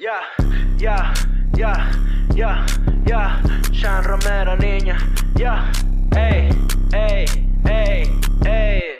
Ya, ya, ya, ya, ya. Sean Romero, niña. Ya, ey, ey, ey, ey.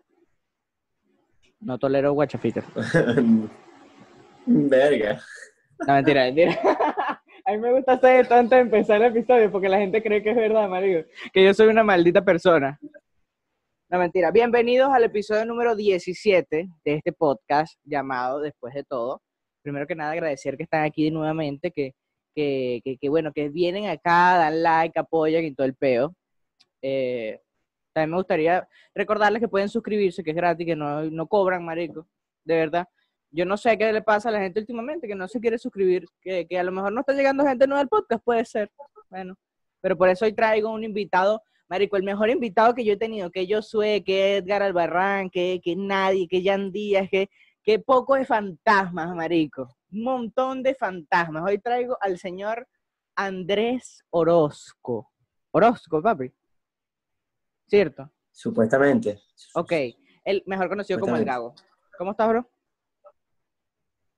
No tolero guachafitas. Verga. No, mentira, mentira. A mí me gusta hacer esto antes de empezar el episodio porque la gente cree que es verdad, marido. Que yo soy una maldita persona. No, mentira. Bienvenidos al episodio número 17 de este podcast llamado Después de Todo. Primero que nada, agradecer que están aquí nuevamente, que, que, que, que bueno, que vienen acá, dan like, apoyan y todo el peo. Eh, también me gustaría recordarles que pueden suscribirse, que es gratis, que no, no cobran, marico. De verdad. Yo no sé qué le pasa a la gente últimamente, que no se quiere suscribir, que, que a lo mejor no está llegando gente nueva al podcast, puede ser. Bueno, pero por eso hoy traigo un invitado, marico, el mejor invitado que yo he tenido, que yo soy, que Edgar Albarrán, que, que nadie, que Jan Díaz, que, que poco de fantasmas, marico. Un montón de fantasmas. Hoy traigo al señor Andrés Orozco. Orozco, papi. ¿Cierto? Supuestamente. Ok, el mejor conocido como el Gago. ¿Cómo estás, bro?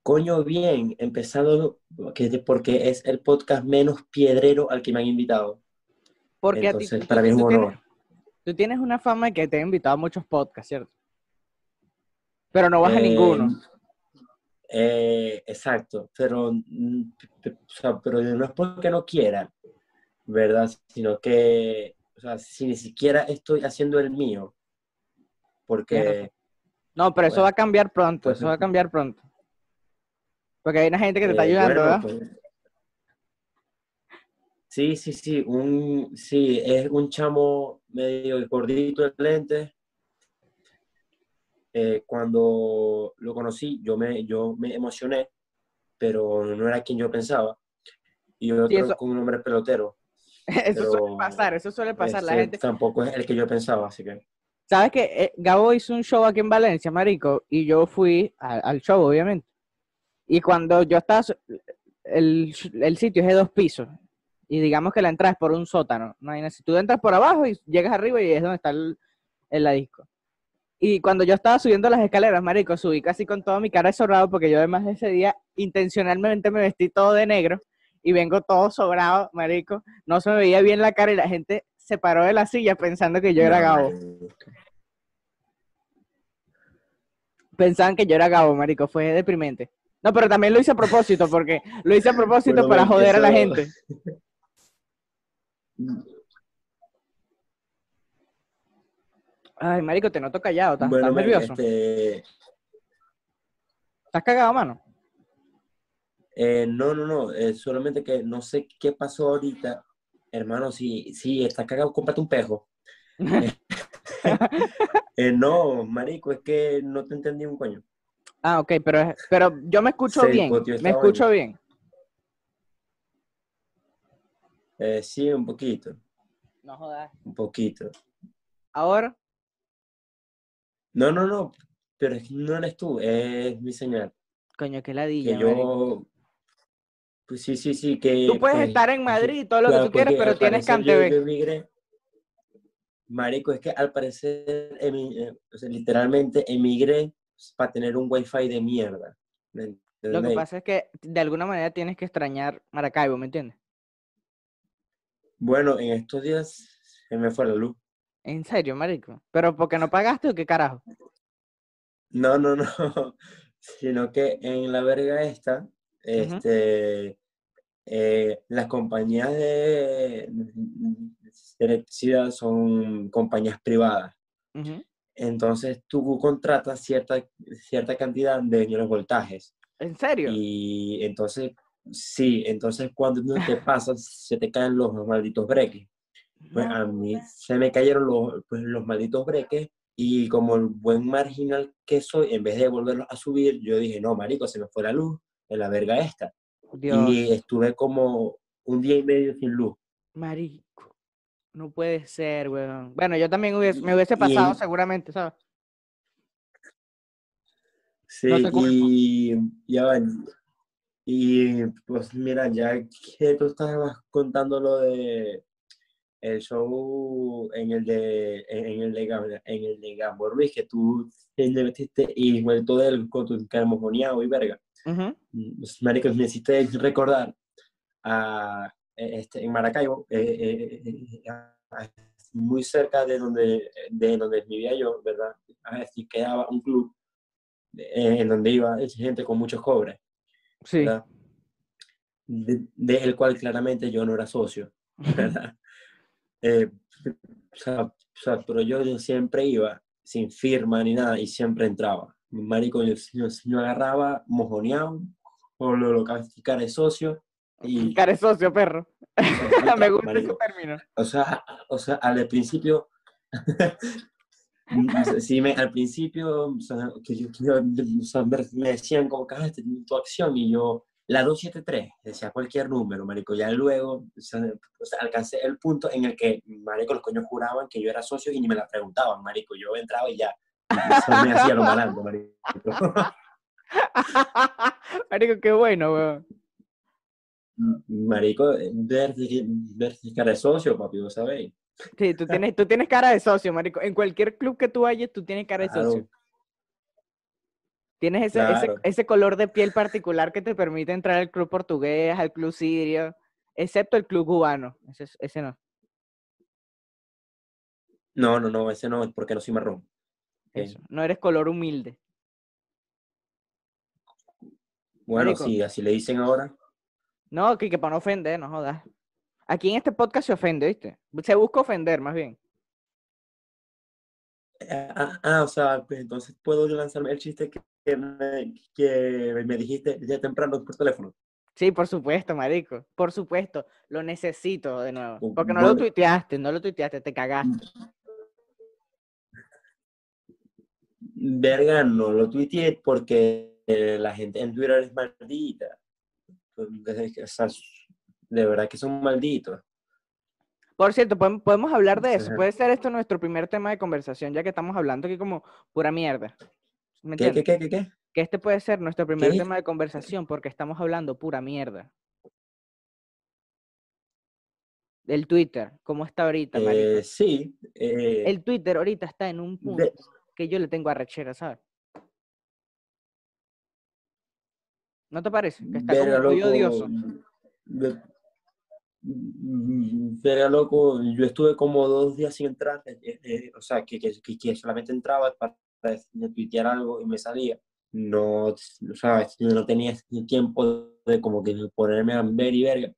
Coño, bien, empezado que- porque es el podcast menos piedrero al que me han invitado. Porque Entonces, a ti, para mí es un honor. tienes, tú tienes una fama de que te he invitado a muchos podcasts, ¿cierto? Pero no vas a Eh, ninguno. eh, exacto, pero, mm, o sea, pero no es porque no quiera, ¿verdad? Sino que, o sea, si ni siquiera estoy haciendo el mío, porque. No, pero eso bueno, va a cambiar pronto, pues, eso va a cambiar pronto. Porque hay una gente que te está eh, ayudando, bueno, ¿verdad? pues, sí, sí, sí, un, sí, es un chamo medio gordito de lentes. Eh, cuando lo conocí, yo me, yo me emocioné, pero no era quien yo pensaba. Y otro Sí, con un nombre pelotero. Eso suele pasar, eso suele pasar. La gente, tampoco es el que yo pensaba, así que. ¿Sabes que eh, Gabo hizo un show aquí en Valencia, marico? Y yo fui al show, obviamente. Y cuando yo estaba, el, el sitio es de dos pisos. Y digamos que la entrada es por un sótano. No. Si tú entras por abajo y llegas arriba y es donde está el, el la disco. Y cuando yo estaba subiendo las escaleras, marico, subí casi con toda mi cara de porque yo además de ese día intencionalmente me vestí todo de negro y vengo todo sobrado, marico. No se me veía bien la cara y la gente se paró de la silla pensando que yo era Gabo. pensaban que yo era Gabo, marico, fue deprimente. No, pero también lo hice a propósito, porque lo hice a propósito Bueno, para joder a la gente. Ay, marico, te noto callado, ¿estás, Bueno, nervioso? este, ¿Estás cagado, mano? Eh, no, no, no, eh, solamente que no sé qué pasó ahorita. Hermano, si, si estás cagado, cómprate un pejo. Eh, no, marico, es que no te entendí un coño. ah, ok, pero, pero yo me escucho bien, me escucho bien. Sí, un poquito, No jodas. un poquito. Ahora, No, no, no, pero que no eres tú, es mi señal. coño, qué Que ladilla, marico. Pues sí, sí, sí, que... Tú puedes pues, estar en Madrid y todo lo que tú quieras, pero tienes emigré. Marico, es que al parecer, eh, o sea, literalmente emigré para tener un wifi de mierda. ¿me Lo que pasa es que de alguna manera tienes que extrañar Maracaibo, ¿me entiendes? Bueno, en estos días se me fue la luz. En serio, marico. ¿Pero porque no pagaste o qué carajo? No, no, no. Sino que en la verga esta, este, eh, las compañías de, electricidad son compañías privadas. Ujú. Entonces tú contratas cierta, cierta cantidad de los voltajes. ¿En serio? Y entonces, sí, entonces cuando no te pasa, se te caen los malditos breques. Pues a mí se me cayeron los, pues, los malditos breques y como el buen marginal que soy, en vez de volverlos a subir, yo dije, no, marico, se me fue la luz en la verga esta. Dios, Y estuve como un día y medio sin luz. marico. No puede ser, weón. Bueno, yo también hubiese- me hubiese pasado Y- seguramente, ¿sabes? Sí, No y ya va. Y pues mira, ya que tú estabas contando lo de el show en el de en el de en el de Gambo Ruiz, que tú te metiste y vuelto de él con tu y verga. Marico, me hiciste recordar a este, en Maracaibo, eh, eh, eh, a- a- muy cerca de donde, de donde vivía yo, ¿verdad? Así quedaba un club eh, en donde iba gente con muchos cobres, Sí. ¿verdad? De, de el cual claramente yo no era socio, ¿verdad? Eh, o, sea, o sea, pero yo siempre iba sin firma ni nada y siempre entraba. Marico, yo, yo, yo agarraba mojoneado o lo, lo cara de socio y Care socio, perro. me gusta ese marico, término. o sea, o sea, al principio, sí, me, al principio, o sea, que yo- que yo- o sea, me decían como que "Ah, este, tu acción y yo, la 273, decía cualquier número, marico, ya luego, o sea, alcancé el punto en el que, marico, los coños juraban que yo era socio y ni me la preguntaban, marico, yo entraba y ya, o sea, me hacía lo malandro, marico. Marico, qué bueno, weón. Marico, ver, ver cara de socio, papi, vos sabéis. Sí, tú tienes, tú tienes cara de socio, marico. En cualquier club que tú vayas, tú tienes cara de Claro. socio. Tienes ese, ese, Claro. ese color de piel particular que te permite entrar al club portugués, al club sirio, excepto el club cubano. Ese, es- ese no. No, no, no, ese no, es porque no soy marrón. Eso. No eres color humilde. Bueno, Marico. sí, así le dicen ahora. No, que, que para no ofender, no jodas. Aquí en este podcast se ofende, ¿viste? Se busca ofender, más bien. Ah, ah, o sea, pues entonces puedo lanzarme el chiste que, que me, que me dijiste ya temprano por teléfono. Sí, por supuesto, marico. Por supuesto. Lo necesito de nuevo. Bu- Porque no lo tuiteaste, no lo tuiteaste, te cagaste. Verga, no lo tuiteé porque eh, la gente en Twitter es maldita. O sea, de verdad que son malditos. Por cierto, podemos, hablar de eso. Puede ser esto nuestro primer tema de conversación, ya que estamos hablando aquí como pura mierda. ¿Me ¿Qué, qué, qué, qué, qué? Que este puede ser nuestro primer ¿Qué? tema de conversación porque estamos hablando pura mierda. Del Twitter, ¿cómo está ahorita? Eh, sí. eh, El Twitter ahorita está en un punto de- que yo le tengo arrechera, ¿sabes? ¿No te parece? Que está verga, como muy loco, odioso. mm, Verga, loco, yo estuve como dos días sin entrar, eh, eh, eh, o sea, que, que, que- solamente entraba para, para tuitear algo y me salía. No, o sea, no tenía tiempo de como que ponerme a ver y verga.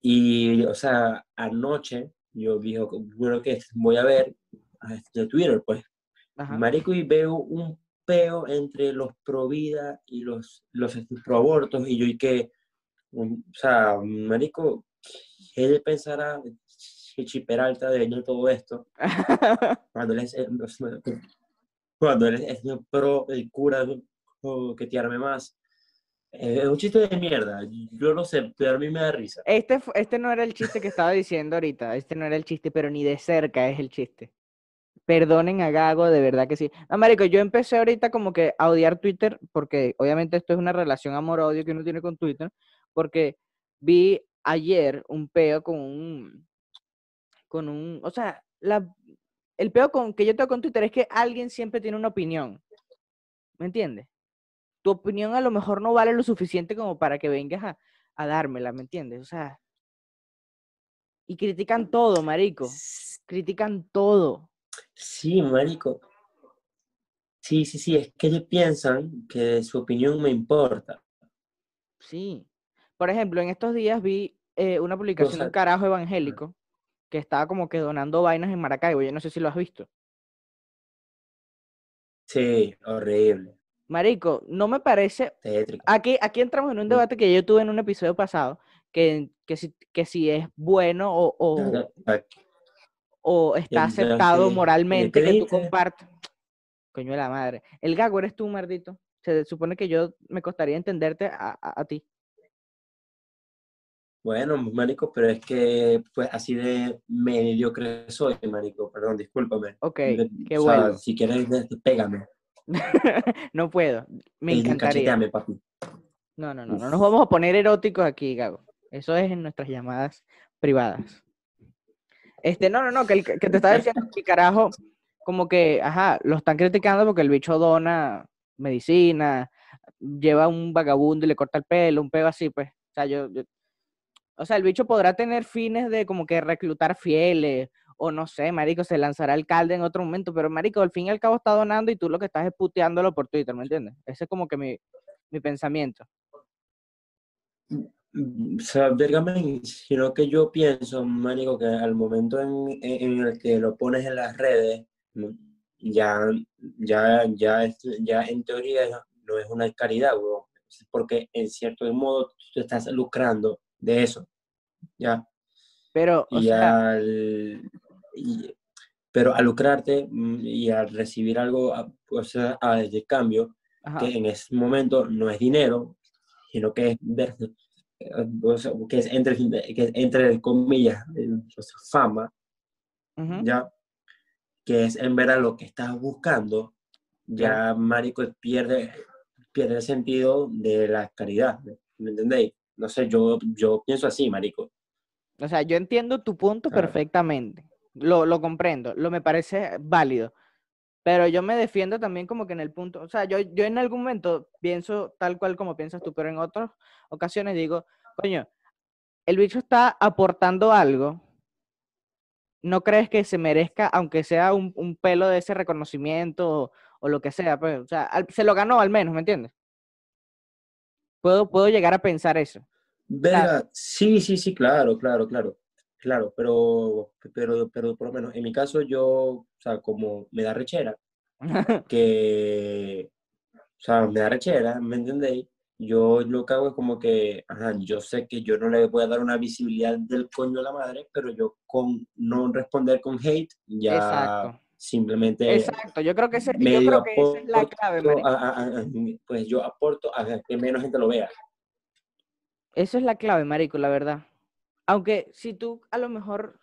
Y, o sea, anoche yo dije, bueno, que voy a ver a este Twitter, pues, Ajá. Marico, y veo un peo entre los pro vida y los, los pro abortos, y yo, y que, o sea, Marico, ¿qué él pensará que Chiperalta de venir todo esto? Cuando él es, eh, cuando él es el pro, el cura, o que te arme más. Es un chiste de mierda, yo lo sé, pero a mí me da risa. Este, este no era el chiste que estaba diciendo ahorita. Este no era el chiste, pero ni de cerca es el chiste. Perdonen a Gago, de verdad que sí. No, marico, yo empecé ahorita como que a odiar Twitter, porque obviamente esto es una relación amor-odio que uno tiene con Twitter, porque vi ayer un peo con un, con un, o sea, la, el peo con, que yo tengo con Twitter es que alguien siempre tiene una opinión, ¿me entiendes? Tu opinión a lo mejor no vale lo suficiente como para que vengas a, a dármela, ¿me entiendes? O sea, y critican todo, marico, critican todo. Sí, marico. Sí, sí, sí, es que ellos piensan que su opinión me importa. Sí. Por ejemplo, en estos días vi eh, una publicación de un carajo evangélico que estaba como que donando vainas en Maracaibo. Yo no sé si lo has visto. Sí, horrible. Marico, no me parece. Tétrico. Aquí, aquí entramos en un Mm. debate que yo tuve en un episodio pasado, que, que, si, que si es bueno o, o, o está aceptado moralmente que tú compartas. Coño de la madre. El gago eres tú, maldito. Se supone que yo me costaría entenderte a, a- a ti. Bueno, marico, pero es que pues así de mediocre soy, marico, perdón, discúlpame. Ok, De- qué sea, bueno. si quieres, pégame. no puedo. Me encantaría. papi. No, no, no, no nos vamos a poner eróticos aquí, Gago. Eso es en nuestras llamadas privadas. Este, no, no, no, que, el, que te estaba diciendo que carajo, como que, ajá, lo están criticando porque el bicho dona medicina, lleva un vagabundo y le corta el pelo, un pego así, pues. O sea, yo, yo- o sea, el bicho podrá tener fines de como que reclutar fieles, o no sé, marico, se lanzará alcalde en otro momento, pero marico, al fin y al cabo está donando y tú lo que estás es puteándolo por Twitter, ¿me entiendes? Ese es como que mi, mi pensamiento. Vergamen, sino que yo pienso, marico, que al momento en, en- el que lo pones en las redes, mm, ya, ya, ya, es- ya en teoría no es una caridad, weón, porque en cierto modo tú estás lucrando de eso, ¿ya? Pero, o Y sea, al, y- pero al lucrarte mm, y al recibir algo a- o sea, a- de cambio, ajá, que en ese momento no es dinero, sino que es, que es entre, que es entre comillas, fama, ujú. ya, que es en verdad lo que estás buscando, ya, marico, pierde, pierde el sentido de la caridad, ¿me entendéis? No sé, yo, yo pienso así, marico. O sea, yo entiendo tu punto perfectamente. Lo, lo comprendo, lo me parece válido. Pero yo me defiendo también como que en el punto, o sea, yo, yo en algún momento pienso tal cual como piensas tú, pero en otras ocasiones digo, coño, el bicho está aportando algo. ¿No crees que se merezca, aunque sea un, un pelo de ese reconocimiento o, lo que sea? Pues, o sea, se lo ganó al menos, ¿me entiendes? Puedo, puedo llegar a pensar eso. Sí, sí, sí, claro, claro, claro, claro, pero, pero, pero por lo menos en mi caso yo, o sea, como me da rechera, que, o sea, me da rechera, ¿me entendéis? Yo lo que hago es como que, ajá, yo sé que yo no le voy a dar una visibilidad del coño a la madre, pero yo con no responder con hate, ya Exacto. simplemente Exacto, yo creo que, ese, yo creo que esa es la clave, a- a- a- pues yo aporto a que menos gente lo vea. Eso es la clave, marico, la verdad. Aunque si tú a lo mejor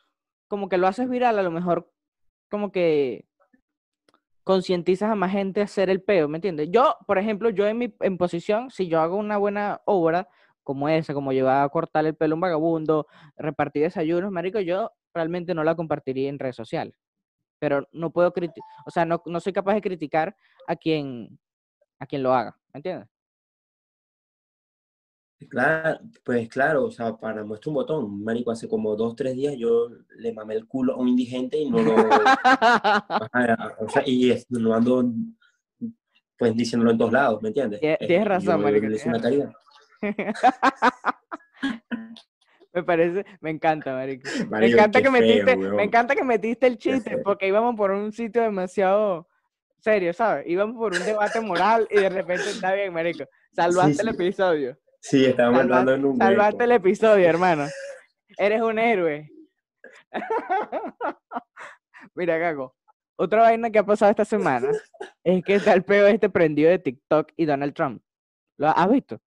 como que lo haces viral, a lo mejor como que concientizas a más gente a hacer el peo, ¿me entiendes? Yo, por ejemplo, yo en mi en posición, si yo hago una buena obra como esa, como llevar a cortar el pelo a un vagabundo, repartir desayunos, marico, yo realmente no la compartiría en redes sociales. Pero no puedo criticar, o sea, no, no soy capaz de criticar a quien a quien lo haga, ¿me entiendes? Claro, pues claro, o sea, para muestra un botón, marico, hace como dos, tres días yo le mamé el culo a un indigente y no lo, o sea, y es- no ando, pues, diciéndolo en todos lados, ¿me entiendes? Tie- Eh, tienes razón, yo marico, una. Me parece, me encanta, marico. Me encanta que metiste, feo, me encanta que metiste el chiste, porque íbamos por un sitio demasiado serio, ¿sabes? Íbamos por un debate moral y de repente está bien, marico. Salvaste el sí. episodio. Sí, estábamos Salva- entrando en un Salvaste hueco. el episodio, hermano. Eres un héroe. Mira, Gago. Otra vaina que ha pasado esta semana es que está el peo este prendido de TikTok y Donald Trump. ¿Lo has visto?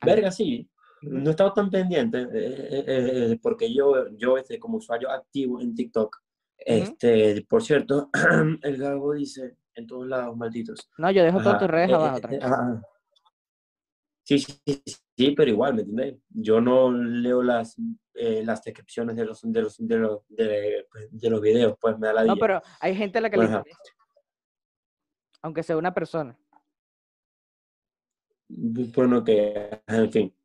¿Has Verga, sí. No he estado tan pendiente, eh, eh, eh, porque yo, yo este, como usuario activo en TikTok, este, por cierto, el Gago dice en todos lados, malditos. No, yo dejo todas tus redes eh, abajo. eh, ajá. Sí, sí, sí, sí, pero igual, ¿me entiendes? Yo no leo las, eh, las descripciones de los, de, los, de, los, de, pues, de los videos, pues me da la No, pero hay gente a la que le Ajá. interesa. Aunque sea una persona. Bueno, que, en fin.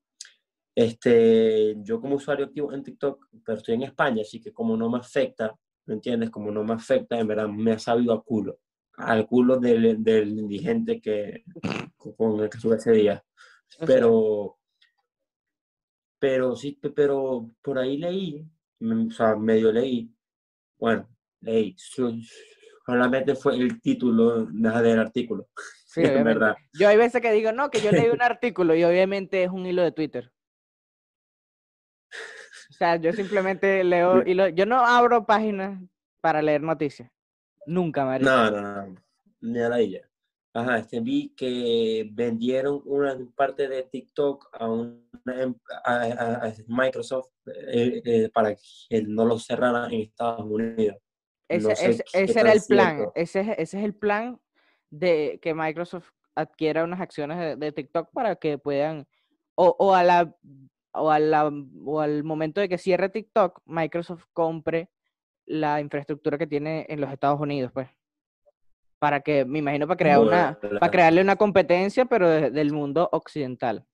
Este, yo como usuario activo en TikTok, pero estoy en España, así que como no me afecta, ¿me entiendes? Como no me afecta, en verdad me ha sabido a culo. Al culo del, del indigente que con el que estuve ese día. Pero, pero sí, pero por ahí leí, mm, o sea, medio leí, bueno, leí, solamente fue el título del artículo. Sí, verdad. Yo hay veces que digo, no, que yo leí un artículo y obviamente es un hilo de Twitter. O sea, yo simplemente leo hilo, yo no abro páginas para leer noticias. Nunca, María. No, no, no, ni a la ella. Ajá, este, vi que vendieron una parte de TikTok a, em, a, Microsoft eh, eh, para que no lo cerraran en Estados Unidos. Ese, ese, era el plan, ese, ese, es el plan de que Microsoft adquiera unas acciones de, TikTok para que puedan, o, o, a la, o, a la, o al momento de que cierre TikTok, Microsoft compre la infraestructura que tiene en los Estados Unidos, pues. Para que, me imagino, para crear una, para crearle una competencia, pero del mundo occidental.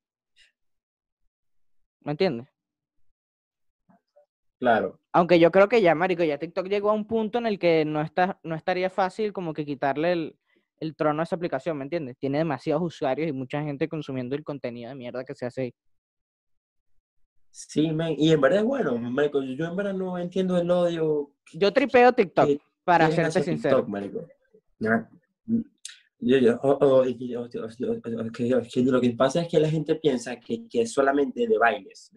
¿Me entiendes? Claro. Aunque yo creo que ya, marico, ya TikTok llegó a un punto en el que no, está, no estaría fácil como que quitarle el, el trono a esa aplicación, ¿me entiendes? Tiene demasiados usuarios y mucha gente consumiendo el contenido de mierda que se hace ahí. Sí, man, y en verdad es bueno, Michael, yo en verdad no entiendo el odio. Yo tripeo TikTok, para serte sincero. TikTok, lo que pasa es que la gente piensa que, que es solamente de bailes.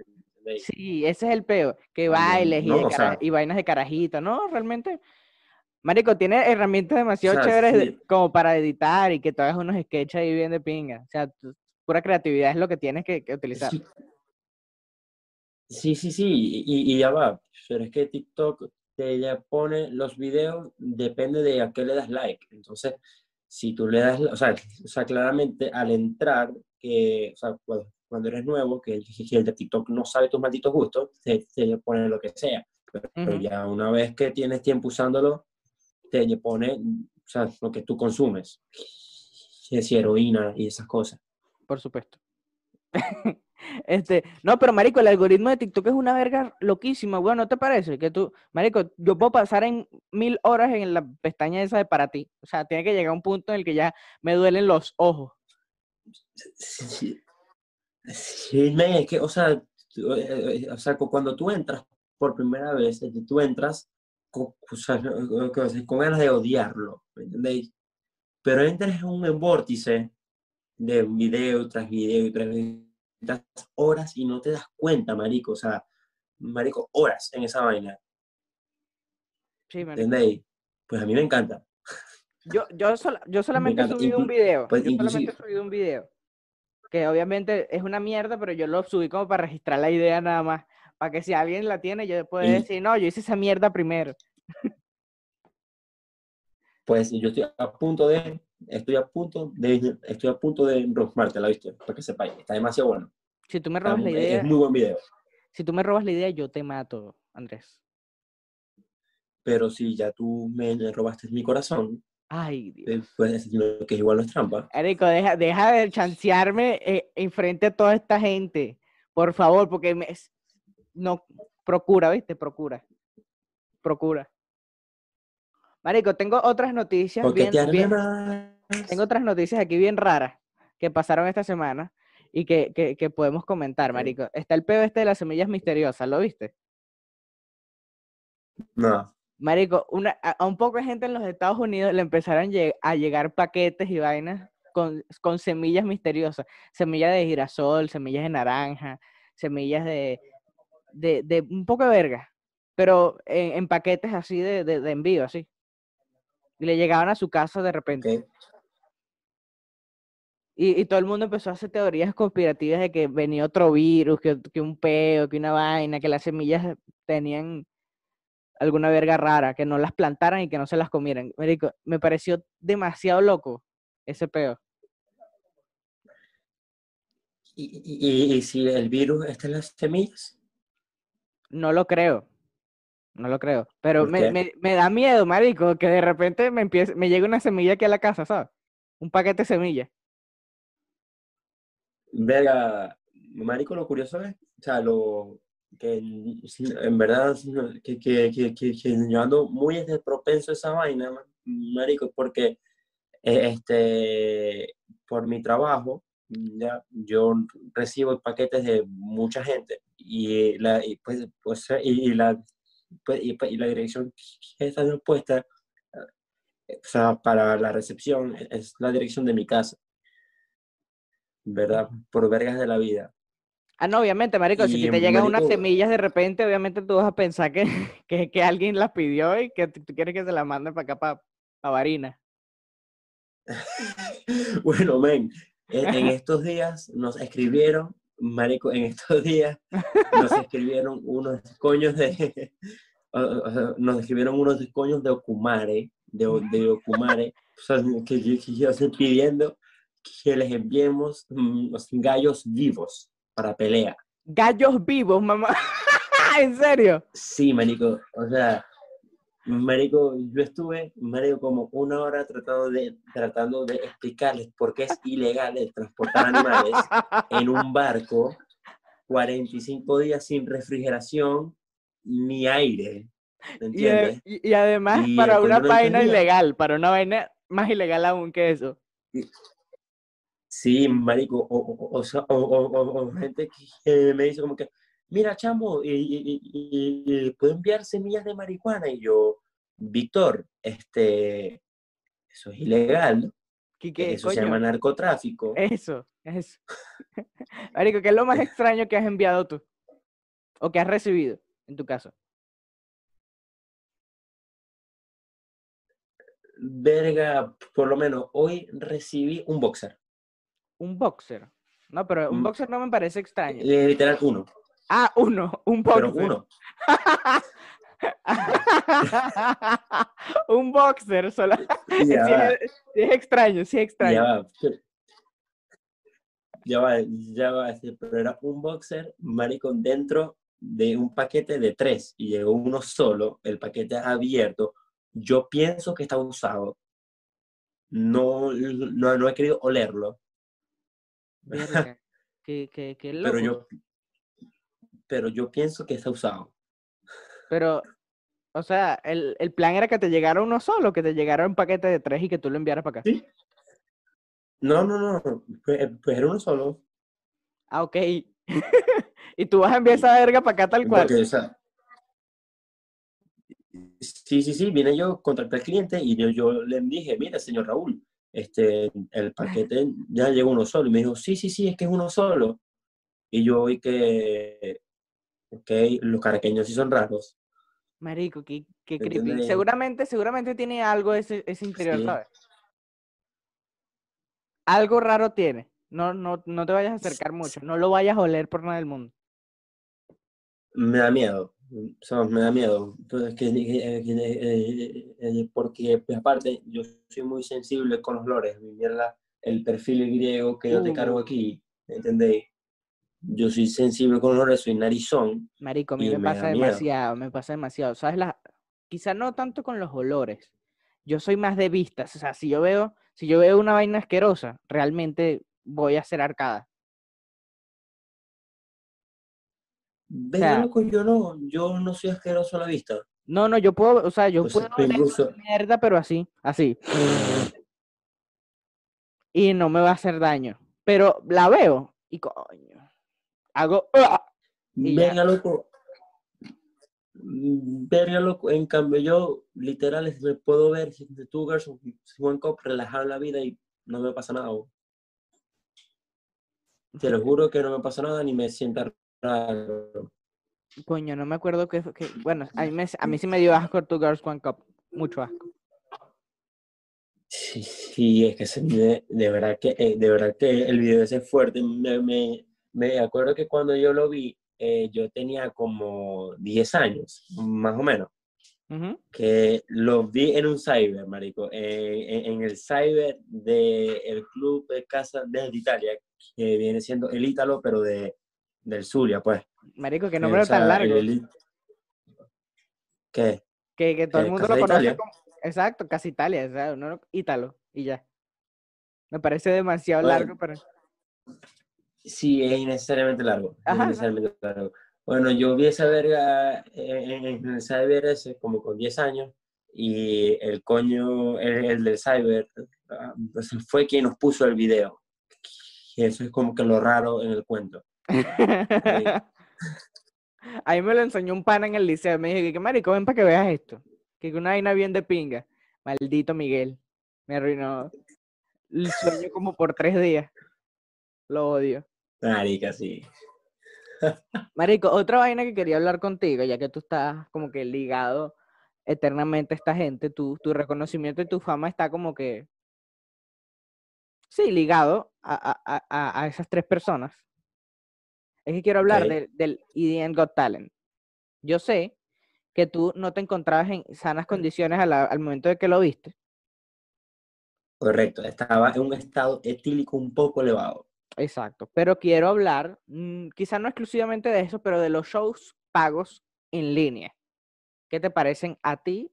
Sí, ese es el peo, que bailes y, vainas de carajito, ¿no? Realmente, Marico, tiene herramientas demasiado chéveres como para editar y que tú hagas unos sketches ahí bien de pinga. O sea, pura creatividad es lo que tienes que, utilizar. Sí, sí, sí, y, ya va. Pero es que TikTok te pone los videos, depende de a qué le das like. Entonces, si tú le das, o sea, o sea claramente al entrar, que, o sea, cuando eres nuevo, que el, de TikTok no sabe tus malditos gustos, te, te pone lo que sea. Pero, ya una vez que tienes tiempo usándolo, te pone o sea, lo que tú consumes. Es heroína y esas cosas. Por supuesto. este, no, pero marico, el algoritmo de TikTok es una verga loquísima, bueno, ¿no te parece? Que tú, marico, yo puedo pasar en mil horas en la pestaña esa de para ti. O sea, tiene que llegar a un punto en el que ya me duelen los ojos. Sí, Sí, es que, o sea, eh, eh, o sea, cuando tú entras por primera vez, tú entras con, con ganas de odiarlo, ¿me entendéis? Pero entras en un vórtice de video tras video tras video, horas y no te das cuenta, marico, o sea, marico, horas en esa vaina. Sí, ¿Entendéis? Pues a mí me encanta. Yo, yo, yo solamente he subido un video. Pues, yo solamente he subido un video que obviamente es una mierda, pero yo lo subí como para registrar la idea nada más, para que si alguien la tiene, yo pueda decir, no, yo hice esa mierda primero. Pues yo estoy a punto de, estoy a punto de, estoy a punto de robarte la viste, para que sepáis, está demasiado bueno. Si tú me robas la idea. Es muy buen video. Si tú me robas la idea, yo te mato, Andrés. Pero si ya tú me robaste mi corazón, Ay, Dios. Pues que igual no es trampa. Erico, deja, deja de chancearme eh, enfrente a toda esta gente. Por favor, porque me, no, procura, ¿viste? Procura. Procura. Marico, tengo otras noticias bien, tengo otras noticias aquí bien raras que pasaron esta semana y que, que, que podemos comentar, Marico. Está el peo este de las semillas misteriosas, ¿lo viste? No. Marico, una, a, un poco de gente en los Estados Unidos le empezaron a llegar paquetes y vainas con, con semillas misteriosas. Semillas de girasol, semillas de naranja, semillas de, de, de un poco de verga, pero en, paquetes así de, de, envío, así. Y le llegaban a su casa de repente. Y, y, todo el mundo empezó a hacer teorías conspirativas de que venía otro virus, que, que un peo, que una vaina, que las semillas tenían alguna verga rara, que no las plantaran y que no se las comieran. me pareció demasiado loco ese peo. ¿Y, si el virus está en las semillas? No lo creo. No lo creo. Pero me, me, da miedo, marico, que de repente me, empiece, me llegue una semilla aquí a la casa, ¿sabes? Un paquete de semillas. Verga, marico, lo curioso es, o sea, lo, que en verdad que, que, que, que, yo ando muy propenso a esa vaina, marico, porque eh, este, por mi trabajo, ya, yo recibo paquetes de mucha gente y la, y, pues, pues, y, la, y, pues, y la dirección que está puesta o sea, para la recepción es la dirección de mi casa. ¿Verdad? Por vergas de la vida. Ah, no, obviamente, marico, si Y, te llegan marico- unas semillas de repente, obviamente tú vas a pensar que, que, que alguien las pidió y que tú tú quieres que se las manden para acá, para, para Varina. Bueno, men, en, en estos días nos escribieron, marico, en estos días nos escribieron unos coños de, nos escribieron unos coños de Okumare, de, de Okumare, o sea, que, que, que yo estoy pidiendo que les enviemos mm, los gallos vivos para pelea. Gallos vivos, mamá. ¿En serio? Sí, marico, o sea, marico, yo estuve, marico, como una hora tratando de, tratando de explicarles por qué es ilegal el transportar animales en un barco 45 días sin refrigeración ni aire, ¿me Y, a- entiendes? y- y además Y para una no vaina ilegal, para una vaina más ilegal aún que eso. Sí, marico, o- o- o- o gente que me dice como que, mira, chamo, y, y- y- y puedo enviar semillas de marihuana, y yo, Víctor, este, eso es ilegal, ¿Qué, qué, eso se llama narcotráfico. Eso, eso. Marico, ¿qué es lo más extraño que has enviado tú? O que has recibido, en tu caso. Verga, por lo menos hoy recibí un boxer, Un boxer. No, pero un Mm. boxer no me parece extraño. eh, literal uno, Ah, uno, un boxer. pero uno. un boxer solo. Sí es, sí es extraño, sí es extraño. ya va. Ya va, ya va, sí, pero era un boxer, marico, dentro de un paquete de tres y llegó uno solo, el paquete abierto. Yo pienso que está usado. No, no, no he querido olerlo, Verga, Qué, qué, qué loco. pero yo, pero yo pienso que está usado. Pero, o sea, el, el plan era que te llegara uno solo, que te llegara un paquete de tres y que tú lo enviaras para acá. Sí. No, no, no, pues, pues era uno solo. Ah, ok. y tú vas a enviar esa verga para acá tal cual. Porque, o sea, sí, sí, sí, vine yo, contacté al cliente y yo, yo le dije, mira, señor Raúl, este, el paquete ya llegó uno solo. Y me dijo, sí, sí, sí, es que es uno solo. Y yo vi que, ok, los caraqueños sí son raros. Marico, qué, qué ¿Me creepy. entiendes? Seguramente, seguramente tiene algo ese, ese interior, Sí. ¿sabes? Algo raro tiene. No, no, no te vayas a acercar mucho. No lo vayas a oler por nada del mundo. Me da miedo, o sea, me da miedo. Entonces, que, que- que- eh, eh, porque pues, aparte yo soy muy sensible con los olores. Mira el perfil griego que yo te cargo aquí, ¿entendéis? Yo soy sensible con los olores, soy narizón. Marico, a mí me pasa miedo. demasiado, me pasa demasiado. ¿Sabes? La... Quizá no tanto con los olores. Yo soy más de vistas. O sea, si yo veo, si yo veo una vaina asquerosa, realmente voy a hacer arcada. Venga, sea- loco, yo no, yo no soy asqueroso a la vista. No, no, yo puedo, o sea, yo O sea, puedo incluso- mierda, pero así, así. Y no me va a hacer daño. Pero la veo y coño. Hago. ¡ah! Venga, loco. Verga, loco. En cambio, yo, literal, me puedo ver si Girls One Cup relajado en la vida y no me pasa nada. Te lo juro que no me pasa nada ni me sienta raro. Coño, no me acuerdo qué fue- que. Bueno, a mí, me, a mí sí me dio asco Two Girls One Cup. Mucho asco. Sí, sí, es que se de verdad que, eh, de verdad que el video ese es fuerte. Me, me, me acuerdo que cuando yo lo vi, eh, yo tenía como 10 años, más o menos. Que lo vi en un cyber, marico, eh, en, en el cyber del club de casa de Italia, que viene siendo el Ítalo, pero de, del Zulia, pues. Marico, qué nombre o sea, tan largo. el- el- ¿Qué? Que, que todo el eh, mundo Casa lo conoce Italia. como. Exacto, casi Italia, o sea, lo- Ítalo y ya. Me parece demasiado Bueno, largo, pero. Sí, es innecesariamente largo. es Ajá, innecesariamente largo. Bueno, yo vi esa verga en, en el cyber ese como con 10 años y el coño, el, el del cyber, ah, pues, fue quien nos puso el video. Y eso es como que lo raro en el cuento. A mí me lo enseñó un pana en el liceo. Me dije, que marico, ven para que veas esto. Que una vaina bien de pinga. Maldito Miguel. Me arruinó el sueño como por tres días. Lo odio. Marica, sí. Marico, otra vaina que quería hablar contigo, ya que tú estás como que ligado eternamente a esta gente, tu, tu reconocimiento y tu fama está como que, sí, ligado a, a, a, a esas tres personas. Es que quiero hablar de- del EDN Got Talent. Yo sé que tú no te encontrabas en sanas condiciones la- al momento de que lo viste. Correcto, estaba en un estado etílico un poco elevado. Exacto, pero quiero hablar, mm, quizá no exclusivamente de eso, pero de los shows pagos en línea. ¿Qué te parecen a ti?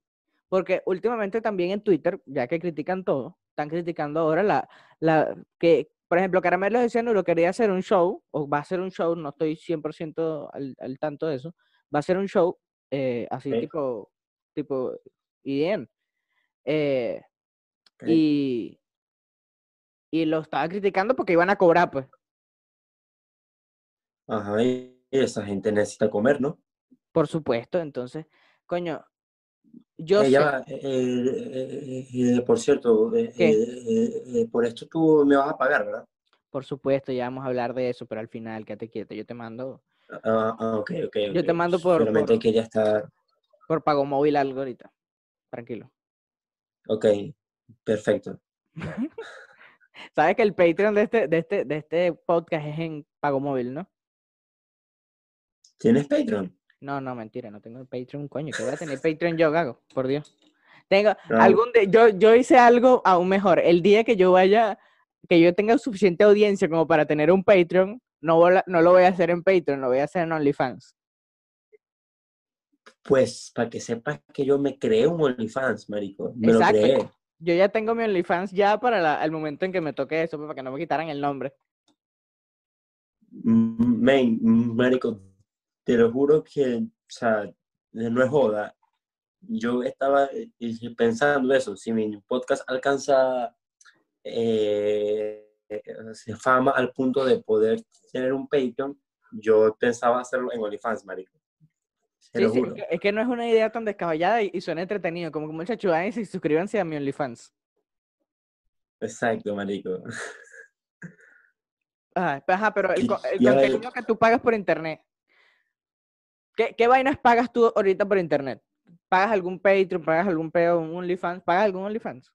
Porque últimamente también en Twitter, ya que critican todo, están criticando ahora la, la que, por ejemplo, Caramelo de Cianuro quería hacer un show, o va a hacer un show, no estoy 100% al, al tanto de eso, va a hacer un show eh, así tipo, tipo EDM. eh, y, y lo estaba criticando porque iban a cobrar, pues. Ajá, y esa gente necesita comer, ¿no? Por supuesto, entonces, coño, yo Eh, ya sé, va, eh, eh, por cierto, por esto tú me vas a pagar, ¿verdad? por supuesto, ya vamos a hablar de eso, pero al final, quédate quieto, yo te mando Ah, ah, ok, ok. Yo te mando por- Solamente por- estar. por pago móvil algo ahorita. Tranquilo. Ok, perfecto. Sabes que el Patreon de este, de este, de este podcast es en pago móvil, ¿no? ¿Tienes Patreon? No, no, mentira, no tengo Patreon, coño, que voy a tener Patreon yo, Gago, por Dios. Tengo No. algún día, yo, yo hice algo aún mejor. El día que yo vaya, que yo tenga suficiente audiencia como para tener un Patreon, no, voy a- no lo voy a hacer en Patreon, lo voy a hacer en OnlyFans. Pues para que sepas que yo me creé un OnlyFans, marico. Me Exacto. lo creé. Yo ya tengo mi OnlyFans ya para el momento en que me toque eso, pues, para que no me quitaran el nombre. Mm, Man, mm, marico, te lo juro que, o sea, no es joda. Yo estaba eh, eh, pensando eso, si mi podcast alcanza eh, fama al punto de poder tener un Patreon, yo pensaba hacerlo en OnlyFans, marico. Sí, sí, es que, no es una idea tan descabellada y, y suena entretenido. Como que muchachos, vayan y suscríbanse a mi OnlyFans. Exacto, marico. Ajá, pe- ajá, pero el, el contenido que tú pagas por internet. ¿Qué, qué vainas pagas tú ahorita por internet? ¿Pagas algún Patreon? ¿Pagas algún peo, un OnlyFans? ¿Pagas algún OnlyFans?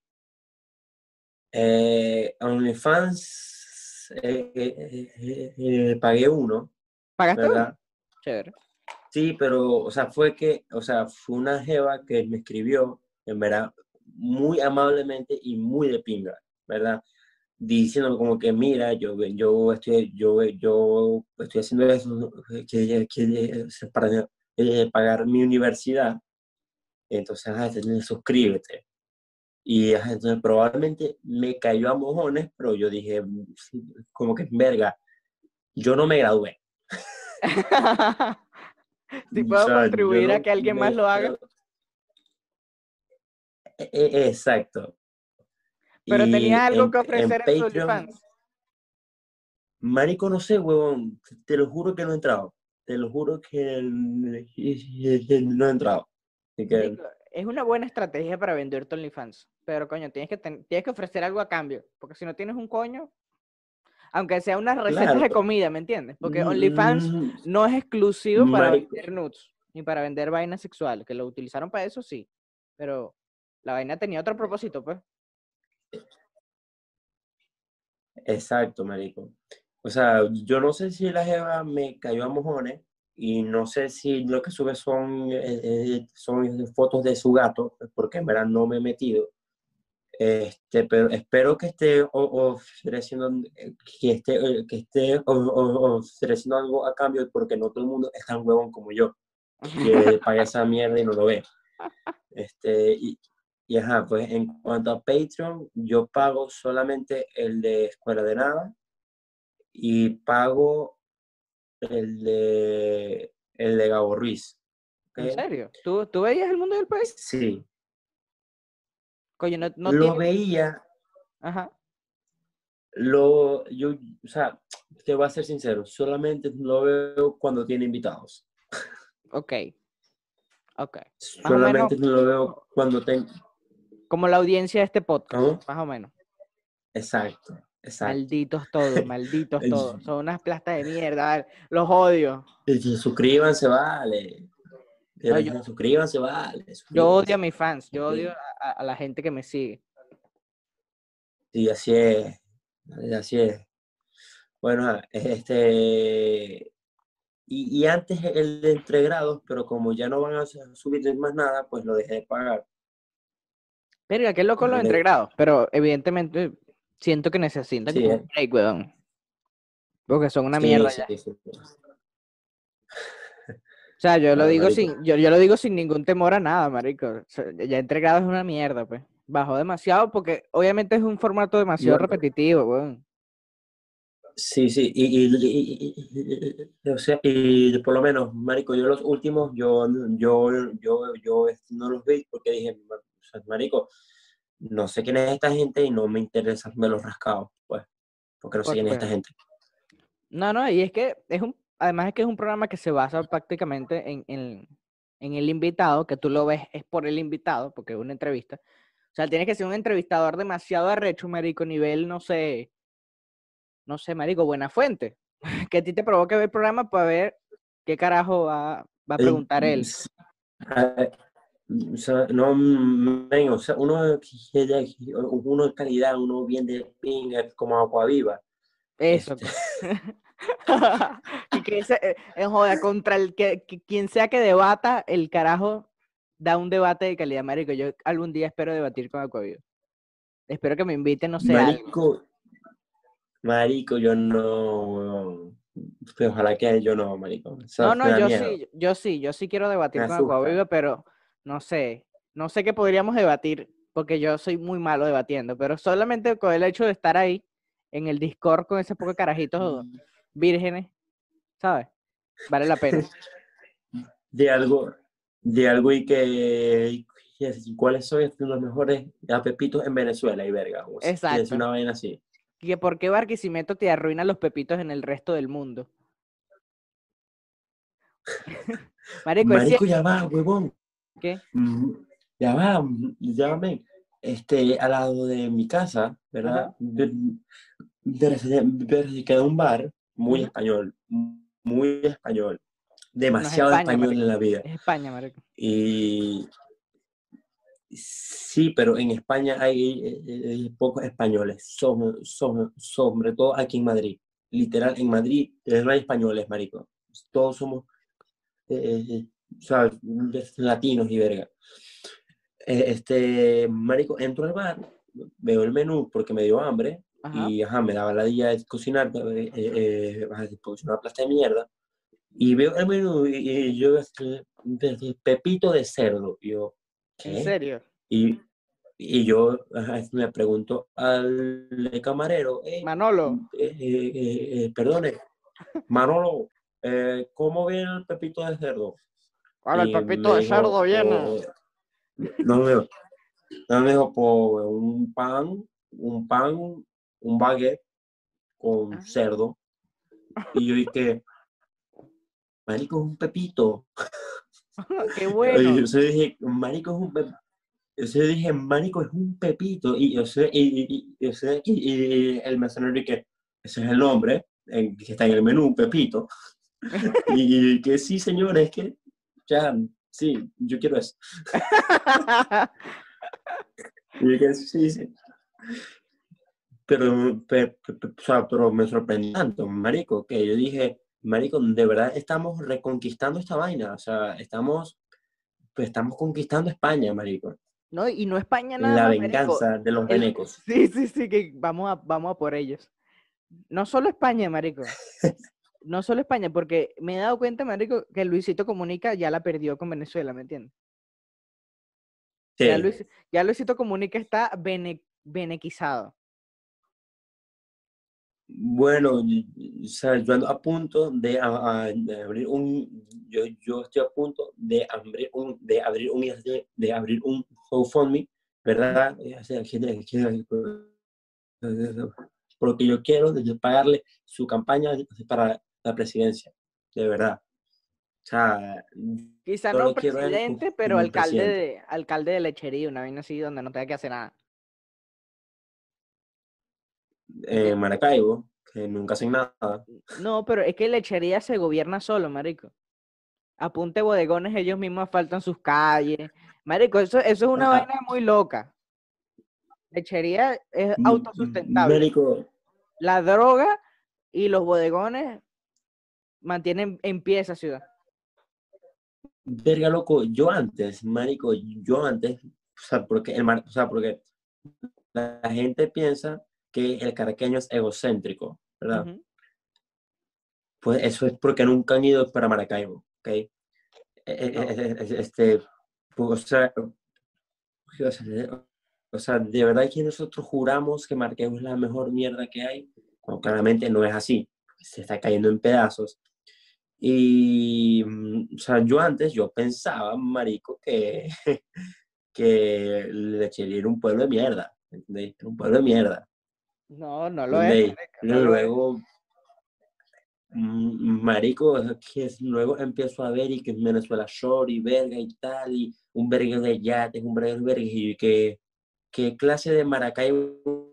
Eh, OnlyFans, eh, eh, eh, pagué uno, ¿Pagaste uno? Chévere. Sí, pero, o sea, fue que, o sea, fue una jeva que me escribió, en verdad, muy amablemente y muy de pinga, ¿verdad? Diciendo como que, mira, yo, yo estoy, yo, yo estoy haciendo eso, que, que, que- para eh, pagar mi universidad, entonces, ajá, entonces, suscríbete. Y ajá, entonces probablemente me cayó a mojones, pero yo dije, como que, verga, yo no me gradué. si O puedo sea, contribuir a que alguien más lo haga. E- e- Exacto. Pero Y tenía algo en- que ofrecer en, Patreon, OnlyFans. Marico, no sé, huevón. te- lo juro que no he entrado. Te lo juro que no he entrado. Que, Es una buena estrategia para vender tu OnlyFans. Pero, coño, tienes que, tienes que ofrecer algo a cambio. Porque si no tienes un coño, aunque sea unas recetas de Claro. comida, ¿me entiendes? Porque OnlyFans mm, no es exclusivo para Marico. vender nudes ni para vender vainas sexuales, que lo utilizaron para eso, sí. Pero la vaina tenía otro propósito, pues. Exacto, marico. O sea, yo no sé si la jeva me cayó a mojones y no sé si lo que sube son, eh, eh, son fotos de su gato, porque en verdad no me he metido. Este, pero espero que esté ofreciendo, eh, que esté, eh, que esté ofreciendo algo a cambio, porque no todo el mundo es tan huevón como yo, que paga esa mierda y no lo ve. Este, y, y ajá, pues en cuanto a Patreon, yo pago solamente el de Escuela de Nada y pago el de, el de Gabo Ruiz. ¿En ¿ok? serio? ¿Tú, ¿Tú veías el mundo del país? Sí, Coño, no, no lo tiene- veía, Ajá. lo, yo, o sea, te voy a ser sincero, solamente lo veo cuando tiene invitados. Ok. Ok. Solamente lo veo cuando tengo... Como la audiencia de este podcast, ¿Cómo? más o menos. Exacto, exacto. Malditos todos, malditos todos. Son unas plastas de mierda. Los odio. Y suscríbanse, vale. No, Y yo- Suscríbanse, vale. Yo odio a mis fans. Yo odio a, a la gente que me sigue. Sí, así es. Así es. Bueno, este. Y, y antes el de entregrados, pero como ya no van a su- subir más nada, pues lo dejé de pagar. Verga, qué loco los entregrados. Pero evidentemente siento que necesitan Sí, eh. un break, weón. Porque son una Sí, mierda sí, ya. O sea, yo lo digo marico. sin, yo, yo lo digo sin ningún temor a nada, marico. O sea, ya entregrado es una mierda, pues. Bajó demasiado porque obviamente es un formato demasiado repetitivo, weón. Sí, sí, y, y- y- y- y- o sea, y por lo menos, marico, yo los últimos, yo, yo, yo, yo este, no los vi porque dije, "Ma- o sea, marico, no sé quién es esta gente y no me interesa me los rascados, pues, porque no sé quién es esta supuesto. gente. No, no, y es que es un, además es que es un programa que se basa prácticamente en, en, en el invitado, que tú lo ves es por el invitado, porque es una entrevista. O sea, tienes que ser un entrevistador demasiado arrecho, marico, nivel, no sé, no sé, marico, buena fuente. Que a ti te provoque ver el programa para ver qué carajo va, va a preguntar él. o sea, no, men, o sea, uno, uno de calidad, uno bien de pinga, como agua viva. Eso. Este, y que ese, eh, joda, contra el que, que quien sea que debata, el carajo da un debate de calidad, marico. Yo algún día espero debatir con Aquaviva. Espero que me inviten, no sé, algo. Marico, marico, yo no. Pues ojalá que yo no, marico. Eso No, no, yo miedo. sí, yo sí, yo sí quiero debatir Me con. Aquaviva, pero no sé, no sé qué podríamos debatir, porque yo soy muy malo debatiendo, pero solamente con el hecho de estar ahí en el Discord con ese poco de carajitos vírgenes, ¿sabes? Vale la pena. De algo, de algo y que, cuáles son los mejores pepitos en Venezuela y verga. o sea, que Es Exacto. una vaina así. Y que por qué Barquisimeto te arruina los pepitos en el resto del mundo. Marico, ya va, huevón. ¿Qué? Mm, Ya va, mm, men. Este, al lado de mi casa, ¿verdad? Ver- ver- ver- queda un bar muy español, muy español. Demasiado España, español en la vida. Es España, marico. Y sí, pero en España hay eh, eh, pocos españoles, sobre, sobre, sobre todo aquí en Madrid. Literal, en Madrid eh, no hay españoles, marico. Todos somos eh, eh, o sea, latinos y verga. Eh, Este, marico, entro al bar, veo el menú porque me dio hambre Ajá. y ajá, me daba la idea de cocinar, eh, eh, eh, una plasta de mierda. Y veo el menú y, y yo, pepito de cerdo. Y yo, ¿En ¿qué? serio? Y, y yo ajá, me pregunto al camarero, "Ey, Manolo, eh, eh, eh, eh, perdone, Manolo, eh, ¿cómo viene el pepito de cerdo? ahora el pepito de dijo, cerdo viene. "Por- No me no me dijo por un pan, un pan, un baguette con cerdo. Y yo dije, marico, es un pepito. Qué Y yo se dije, marico, es un pepito. Yo dije, marico, es un pepito. Y yo sé, y, y- el mesonero que ese es el nombre en- que está en el menú, pepito. y, que sí, señor, es que ya, sí, yo quiero eso. Y que sí, sí. Pero, pe- pe- pe- o sea, pero me sorprendió tanto, marico, que yo dije, marico, de verdad estamos reconquistando esta vaina. O sea, estamos, pues estamos conquistando España, marico. No, y no España nada La más, marico. venganza de los venecos. Sí, sí, sí, que vamos a, vamos a por ellos. No solo España, marico. No solo España, porque me he dado cuenta, marico, que Luisito Comunica ya la perdió con Venezuela, ¿me entiendes? Sí. Ya, Luis- ya Luisito Comunica está bene- benequizado. Bueno, o sea, yo ando a punto de, a- a- de abrir un, yo, yo estoy a punto de abrir un, de abrir un, de, de abrir un GoFundMe, ¿verdad? Porque yo quiero pagarle su campaña para la presidencia, de verdad. O sea, Quizá no presidente, pero alcalde presidente. de, alcalde de lechería, una vaina así donde no tenga que hacer nada. En Maracaibo, que nunca hacen nada. No, pero es que lechería se gobierna solo, marico. Apunte bodegones, ellos mismos faltan sus calles. Marico, eso, eso es una Ajá. vaina muy loca. Lechería es autosustentable. Marico, La droga y los bodegones mantienen en pie esa ciudad. verga loco, yo antes, marico, yo antes, o sea, porque el mar- o sea, porque la gente piensa que el caraqueño es egocéntrico, ¿verdad? Ujú. Pues eso es porque nunca han ido para Maracaibo, ¿ok? Eh, eh, No. eh, eh, Este, pues, o sea, o sea, de verdad que nosotros juramos que Maracaibo es la mejor mierda que hay, cuando claramente no es así, se está cayendo en pedazos. Y, mm, o sea, yo antes, yo pensaba, marico, que, que Lechería era un pueblo de mierda, ¿entendéis? Era un pueblo de mierda. No, no lo es. luego, mm, marico, que luego empiezo a ver y que es Venezuela Shore y verga y tal, y un verga de yates, un verga de verga, y que, ¿qué clase de Maracaibo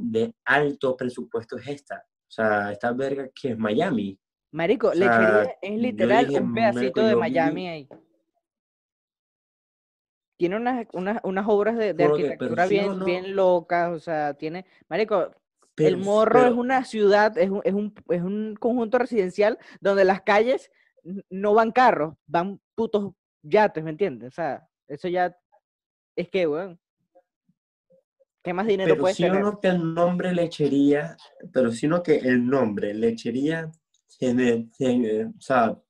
de alto presupuesto es esta? O sea, esta verga que es Miami. Marico, O sea, lechería es literal dije, un pedacito marico, de vi- Miami ahí. Tiene unas, unas, unas obras de, arquitectura bien, no, bien locas, o sea, tiene, marico, el pero- morro es una ciudad, es un, es un, es un conjunto residencial donde las calles no van carros, van putos yates, ¿me entiendes? O sea, eso ya es que, weón. ¿Qué más dinero Pero puedes tener? no que el nombre lechería, pero sí o no que el nombre lechería tiene, tiene, o sea,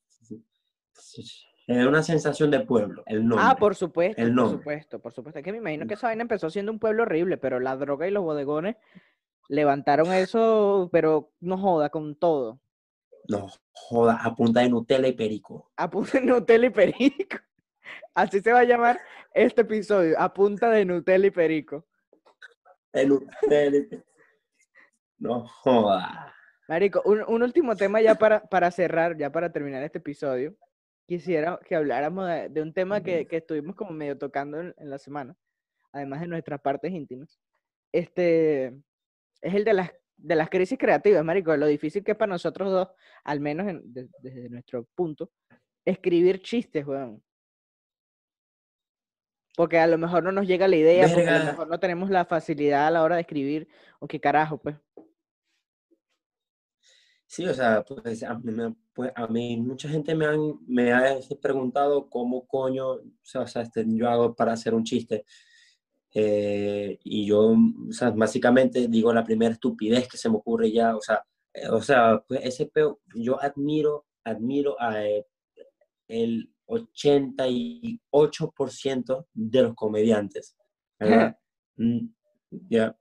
tiene una sensación de pueblo, el nombre. Ah, por supuesto, el por nombre. supuesto, por supuesto. Es que me imagino que esa vaina empezó siendo un pueblo horrible, pero la droga y los bodegones levantaron eso, pero no joda, con todo. No, joda, a punta de Nutella y perico. A punta de Nutella y perico. Así se va a llamar este episodio, a punta de Nutella y perico. El Nutella y perico. No joda. Marico, un, un último tema ya para, para cerrar, ya para terminar este episodio. Quisiera que habláramos de, de un tema que, que estuvimos como medio tocando en, en la semana, además de nuestras partes íntimas. Este es el de las, de las crisis creativas, Marico, lo difícil que es para nosotros dos, al menos en- de- desde nuestro punto, escribir chistes, weón. Porque a lo mejor no nos llega la idea, porque a lo mejor no tenemos la facilidad a la hora de escribir, o qué carajo, pues. Sí, o sea, pues a me- pues, a mí mucha gente me, han, me ha preguntado cómo coño, o sea, o sea, este, yo hago para hacer un chiste. Eh, y yo, o sea, básicamente digo la primera estupidez que se me ocurre ya, o sea, eh, o sea, pues ese peo, yo admiro, admiro a eh, el 88% de los comediantes, ¿verdad? Mm, Ya.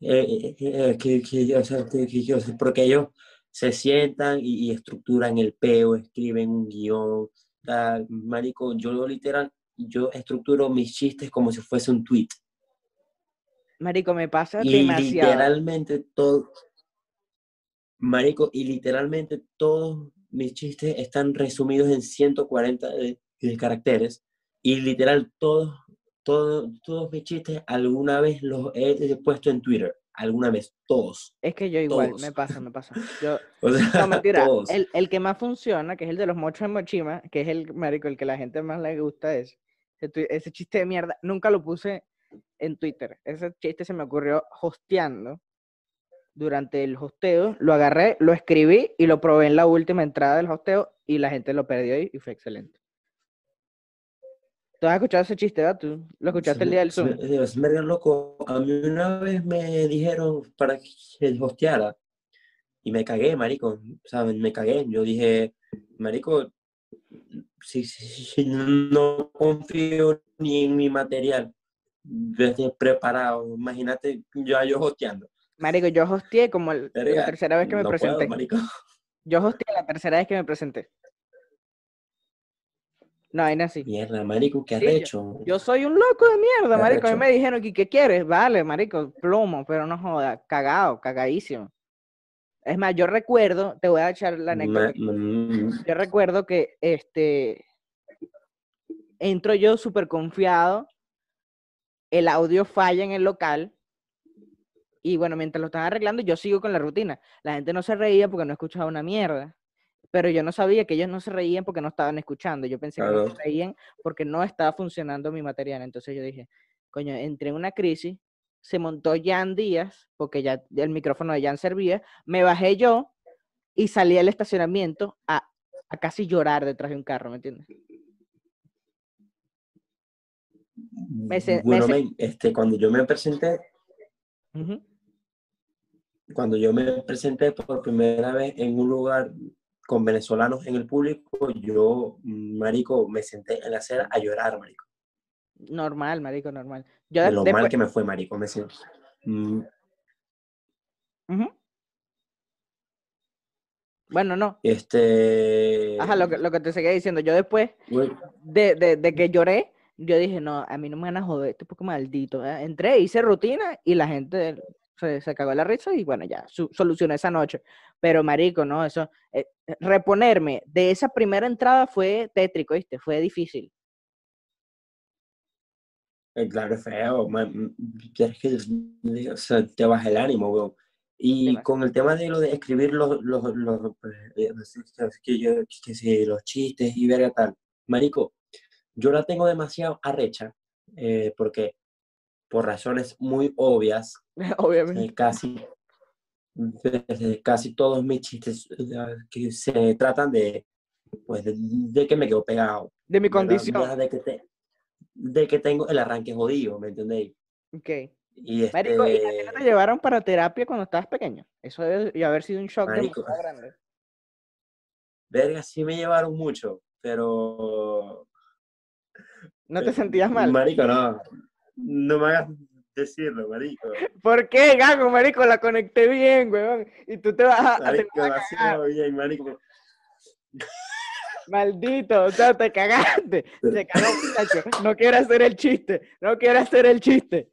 Eh, eh, eh, que, que, o sea, que- que- porque ellos se sientan y, y estructuran el peo, escriben un guion, tal, marico, yo literal, yo estructuro mis chistes como si fuese un tweet. Marico, me pasa Y demasiado. literalmente todo, marico, y literalmente todos mis chistes están resumidos en 140 de, de caracteres. Y literal todos, todos, todos mis chistes alguna vez los he puesto en Twitter. Alguna vez, todos. Es que yo igual, todos. me pasa, me pasa. Yo, O sea, no, mentira. todos. El, el que más funciona, que es el de los mochos de Mochima, que es el marico, el que la gente más le gusta es ese chiste de mierda. Nunca lo puse en Twitter. Ese chiste se me ocurrió hosteando. Durante el hosteo, lo agarré, lo escribí y lo probé en la última entrada del hosteo y la gente lo perdió y, y fue excelente. ¿Tú has escuchado ese chiste, verdad? ¿Tú lo escuchaste el día del Zoom? Es, es verga loco. A mí una vez me dijeron para que hosteara y me cagué, marico. ¿Saben? Me cagué. Yo dije, marico, si, si- si no confío ni en mi material, desde preparado. Imagínate yo, yo hosteando. Marico, yo hosteé como el- la tercera vez que me no puedo, presenté. marico. Yo hosteé la tercera vez que me presenté. No, hay así. Mierda, marico, qué Sí, yo- soy un loco de mierda, Qué marico. A mí me dijeron que qué quieres, vale, marico, plomo, pero no joda, cagado, cagadísimo. Es más, yo recuerdo, te voy a echar la anécdota. Ma- mm, Yo recuerdo que este entro yo súper confiado, el audio falla en el local y bueno, mientras lo están arreglando yo sigo con la rutina. La gente no se reía porque no escuchaba una mierda, pero yo no sabía que ellos no se reían porque no estaban escuchando. Yo pensé que no se reían porque no estaba funcionando mi material. Entonces yo dije, coño, entré en una crisis, se montó Jan Díaz, porque ya el micrófono de Jan servía, me bajé yo y salí al estacionamiento a, a casi llorar detrás de un carro, ¿me entiendes? se- me Bueno, se- men, este, cuando yo me presenté, cuando yo me presenté por primera vez en un lugar con venezolanos en el público, yo, marico, me senté en la acera a llorar, marico. Normal, marico, normal. Yo De de- lo después, mal que me fue, marico. Me senté. Mm. Bueno, no. Este. Ajá, lo que, lo que te seguía diciendo. Yo después de, de, de que lloré, yo dije, no, a mí no me van a joder, este poco maldito. ¿eh?". Entré, hice rutina y la gente se, se cagó la risa y bueno, ya, su- solucioné esa noche. Pero marico, no, eso, eh, eh, reponerme de esa primera entrada fue tétrico, ¿viste? Fue difícil. eh, Claro, feo. man, que o sea, te baja el ánimo, weón. Y con el tema de lo de escribir los, los, los, sabes que yo- que sí, los chistes y verga tal. Marico, yo la tengo demasiado arrecha eh, porque por razones muy obvias Obviamente. eh, casi, casi todos mis chistes eh, que se tratan de, pues, de, de que me quedo pegado. De mi condición. De que, te- de que tengo el arranque jodido, ¿me entendéis? Ok. Y Marico, ¿y a ti no te este, llevaron para terapia cuando estabas pequeño? Eso debe y haber sido un shock Marico. grande. verga, sí me llevaron mucho, pero... ¿No te sentías mal? Marico, no. No me hagas decirlo, marico. ¿Por qué, Gago, marico? La conecté bien, weón. Y tú te vas a, te Marico, vas a bien, marico. Maldito, o sea, te cagaste. Se cagó, muchacho. No quiero hacer el chiste. No quiero hacer el chiste.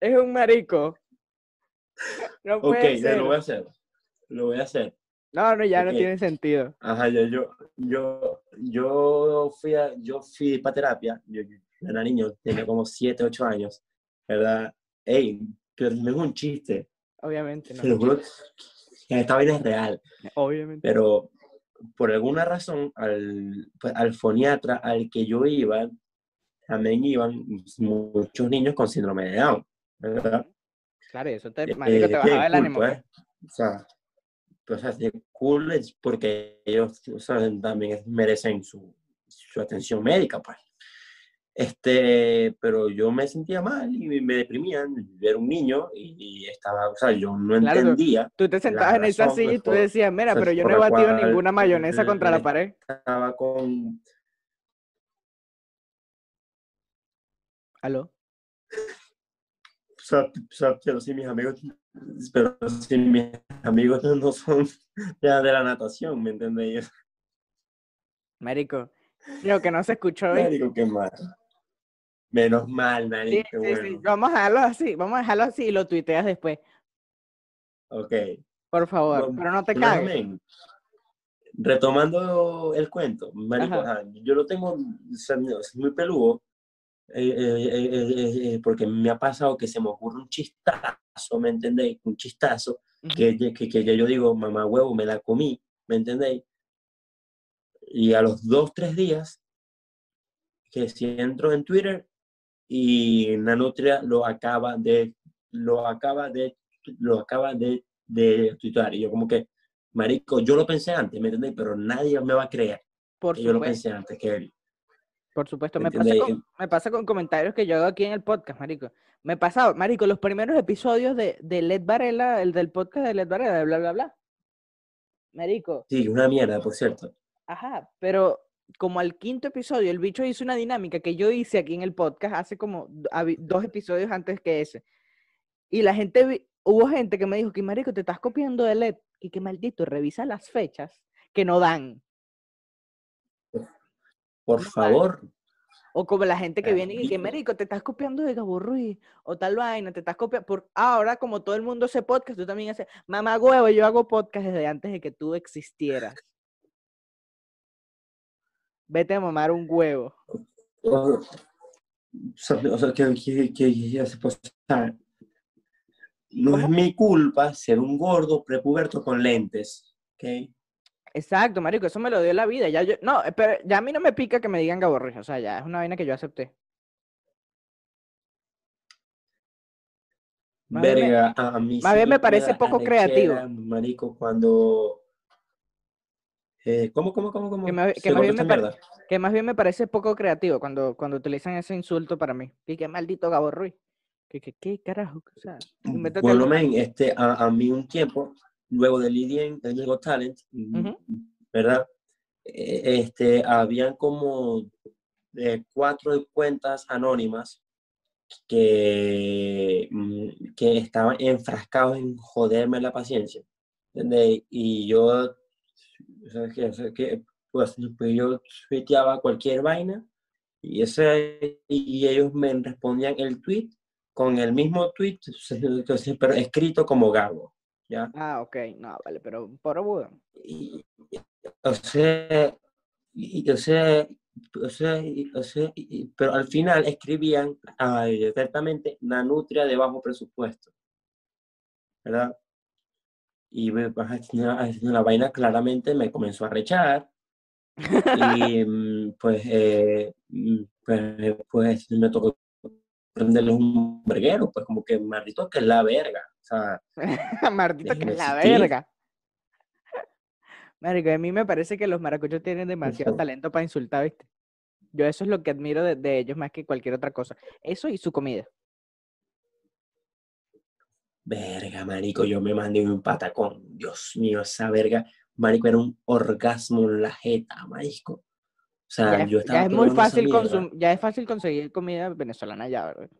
Es un marico. No Ok, ya lo voy a hacer. Lo voy a hacer. No, no, ya no tiene sentido. Ajá, yo, yo, yo, yo fui a, yo fui para terapia, yo era niño, tenía como 7, 8 años, ¿verdad? Ey, pero no es un chiste, Obviamente, no. te lo juro que esta vaina es real, Obviamente. pero por alguna razón al, pues, al foniatra al que yo iba, también iban muchos niños con síndrome de Down, ¿verdad? Claro, eso te, Eh, te bien bajaba el ánimo. pues. pues. O sea, pues, de cool es porque ellos o sea, también merecen su, su atención médica, pues. Este, pero yo me sentía mal y me deprimían. Yo era un niño y, y estaba, o sea, yo no Claro, entendía. Tú te sentabas en esa silla y tú decías, mira, pero yo no he batido ninguna mayonesa contra la pared. Estaba con, ¿Aló? pero si mis amigos, pero si mis amigos no son ya de la natación, ¿me entiendes? Marico. Creo que no se escuchó. Marico, qué mal. Menos mal, Sí, marico, sí, sí. bueno. Vamos a dejarlo así, vamos a dejarlo así y lo tuiteas después, Ok. por favor. Bueno, Pero no te cagues. Retomando el cuento, marico, Ajá. ajá, yo lo tengo, o sea, es muy peludo, eh, eh, eh, eh, eh, porque me ha pasado que se me ocurre un chistazo, ¿me entendéis? Un chistazo, Ujú. que, que, que, que yo digo, mamá huevo, me la comí, ¿me entendéis? Y a los dos, tres días, que si entro en Twitter y Nanutria lo acaba de, lo acaba de, lo acaba de, de tuitear. Y yo como que, marico, yo lo pensé antes, ¿me entendéis? Pero nadie me va a creer Por que yo lo pensé antes que él. por supuesto. ¿me pasa, con, me pasa con comentarios que yo hago aquí en el podcast, marico. Me pasaba, marico, los primeros episodios de, de Led Varela, el del podcast de Led Varela, de bla, bla, bla. Marico, Sí, una mierda, por cierto. Ajá, pero como al quinto episodio, el bicho hizo una dinámica que yo hice aquí en el podcast hace como dos episodios antes que ese. Y la gente, hubo gente que me dijo que, marico, te estás copiando de LED. Y que maldito, revisa las fechas que no dan. Por No, favor, O como la gente que viene y que, Mérico, te estás copiando de Gabo Ruiz, o tal vaina, te estás copiando. Por... Ahora, como todo el mundo hace podcast, tú también haces. Mamá huevo, yo hago podcast desde antes de que tú existieras. Vete a mamar un huevo. O, sea, o sea, que. No es mi culpa ser un gordo prepuberto con lentes, ¿ok? Exacto, marico, eso me lo dio la vida. Ya yo, no, eh, pero ya a mí no me pica que me digan Gabo Ruiz, o sea, ya es una vaina que yo acepté. Más Verga, a a mí más sí bien me parece poco creativo. marico, cuando... Eh, ¿Cómo, cómo, cómo, cómo? Que más- que bien me esta pare- mierda. Que más bien me parece poco creativo cuando, cuando utilizan ese insulto para mí. Y que maldito Gabo Ruiz. Que, que, ¿Qué carajo? O sea, Por lo menos, este, a, a mí un tiempo, luego de Lidien, el Got Talent. ¿verdad? Eh, Este, habían como eh, cuatro cuentas anónimas que, mm, que estaban enfrascados en joderme la paciencia. ¿entendés? Y yo, o sea, que, o sea, que, pues, yo tuiteaba cualquier vaina y, ese, y ellos me respondían el tweet con el mismo tweet, pero escrito como Gabo, ¿ya? Ah, ok, no, vale, pero por. Y, y- o sea, y- o sea, o sea, y- o sea, y- pero al final escribían ay, exactamente Nanutria de bajo presupuesto, ¿verdad? Y me- haciendo la vaina claramente me comenzó a rechar y mm, pues, eh, mm, pues, pues me tocó prenderles un verguero, pues como que maldito que es la verga, o sea, Maldito que es la verga. Marico, a mí me parece que los maracuchos tienen demasiado talento para insultar, ¿viste? Yo eso es lo que admiro de, de ellos más que cualquier otra cosa. Eso y su comida. Verga, marico, yo me mandé un patacón. Dios mío, esa verga, marico, era un orgasmo en la jeta, marico. O sea, Ya yo ya estaba es muy fácil mierda. consum- ya es fácil conseguir comida venezolana ya, ¿verdad?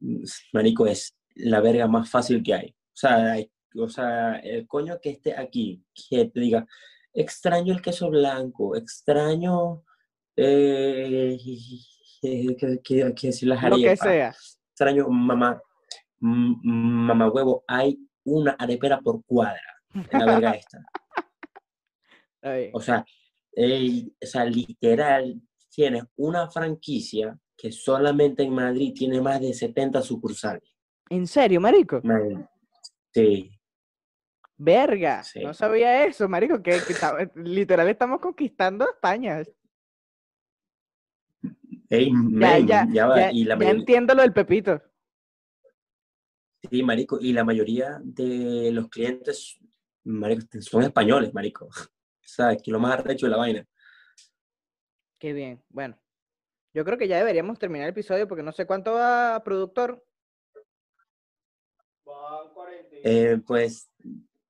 Mm, Marico, es la verga más fácil que hay. O sea, hay- o sea, el coño que esté aquí, que te diga, extraño el queso blanco, extraño, eh, que, que, que- que decir las Lo que arepas, sea. extraño mamá, mamá huevo, hay una arepera por cuadra en la verga esta. O sea, o sea, literal, tienes una franquicia que solamente en Madrid tiene más de 70 sucursales. ¿En serio, marico? Sí, Verga. Sí. No sabía eso, marico, que, literal estamos conquistando España. ey, Ya, men, ya, ya va, ya, y la ya entiendo lo del pepito. Sí, marico, y la mayoría de los clientes, marico, son españoles, marico. O sea, que lo más arrecho de la vaina. Qué bien. Bueno, yo creo que ya deberíamos terminar el episodio porque no sé cuánto va, productor. Eh, pues,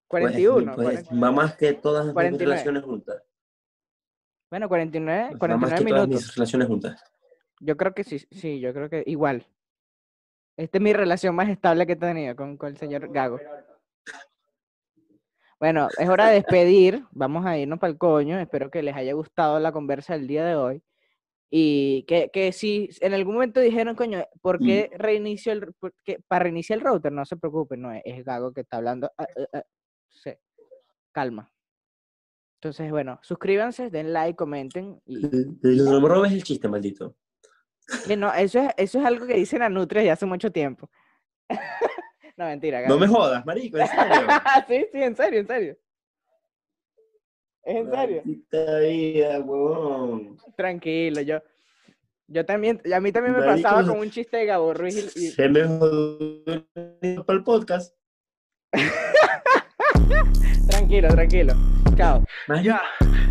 pues, 41. pues, 40 va más que todas mis 49. relaciones juntas. Bueno, 49, Va más 49 que todas minutos. mis relaciones juntas. Yo creo que sí, sí, yo creo que igual. Esta es mi relación más estable que he tenido con, con el señor Gago. Bueno, es hora de despedir. Vamos a irnos para el coño. Espero que les haya gustado la conversa del día de hoy. Y que, que si en algún momento dijeron, coño, ¿por qué reinicio el, para reiniciar el router? No se preocupen, no es, es Gago que está hablando. ah, ah, ah, sí, Calma. Entonces, bueno, suscríbanse, den like, comenten. Y, robes el chiste, maldito. No, eso es, eso es algo que dicen a Nutria ya hace mucho tiempo. no, mentira. No me jodas, marico, en serio. sí, sí, en serio, en serio. Es en serio. Maldita vida, huevón. Tranquilo, yo. Yo también, a mí también me Marico, pasaba con un chiste de Gabo Ruiz y, Se me jodió para el podcast. tranquilo, tranquilo. Marico, Ya,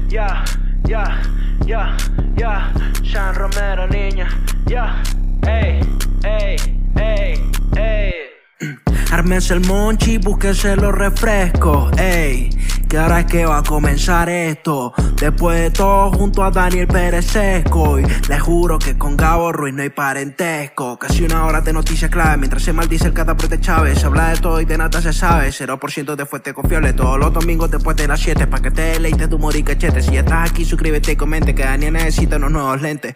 ya, ya, ya, ya, Sean Romero, niña, ya, ey, ey, ey, ey. Ármense el monchi, búsquense los refrescos, ey. Que ahora es que va a comenzar esto. Después de todo, junto a Daniel Pérez. Y les juro que con Gabo Ruiz no hay parentesco. Casi una hora de noticias clave. Mientras se maldice el cataprete Chávez. Se habla de todo y de nada se sabe. 0% de fuente confiable. Todos los domingos después de las 7. Pa' que te deleites tu humor y. Si ya estás aquí, suscríbete y comente. Que Daniel necesita unos nuevos lentes.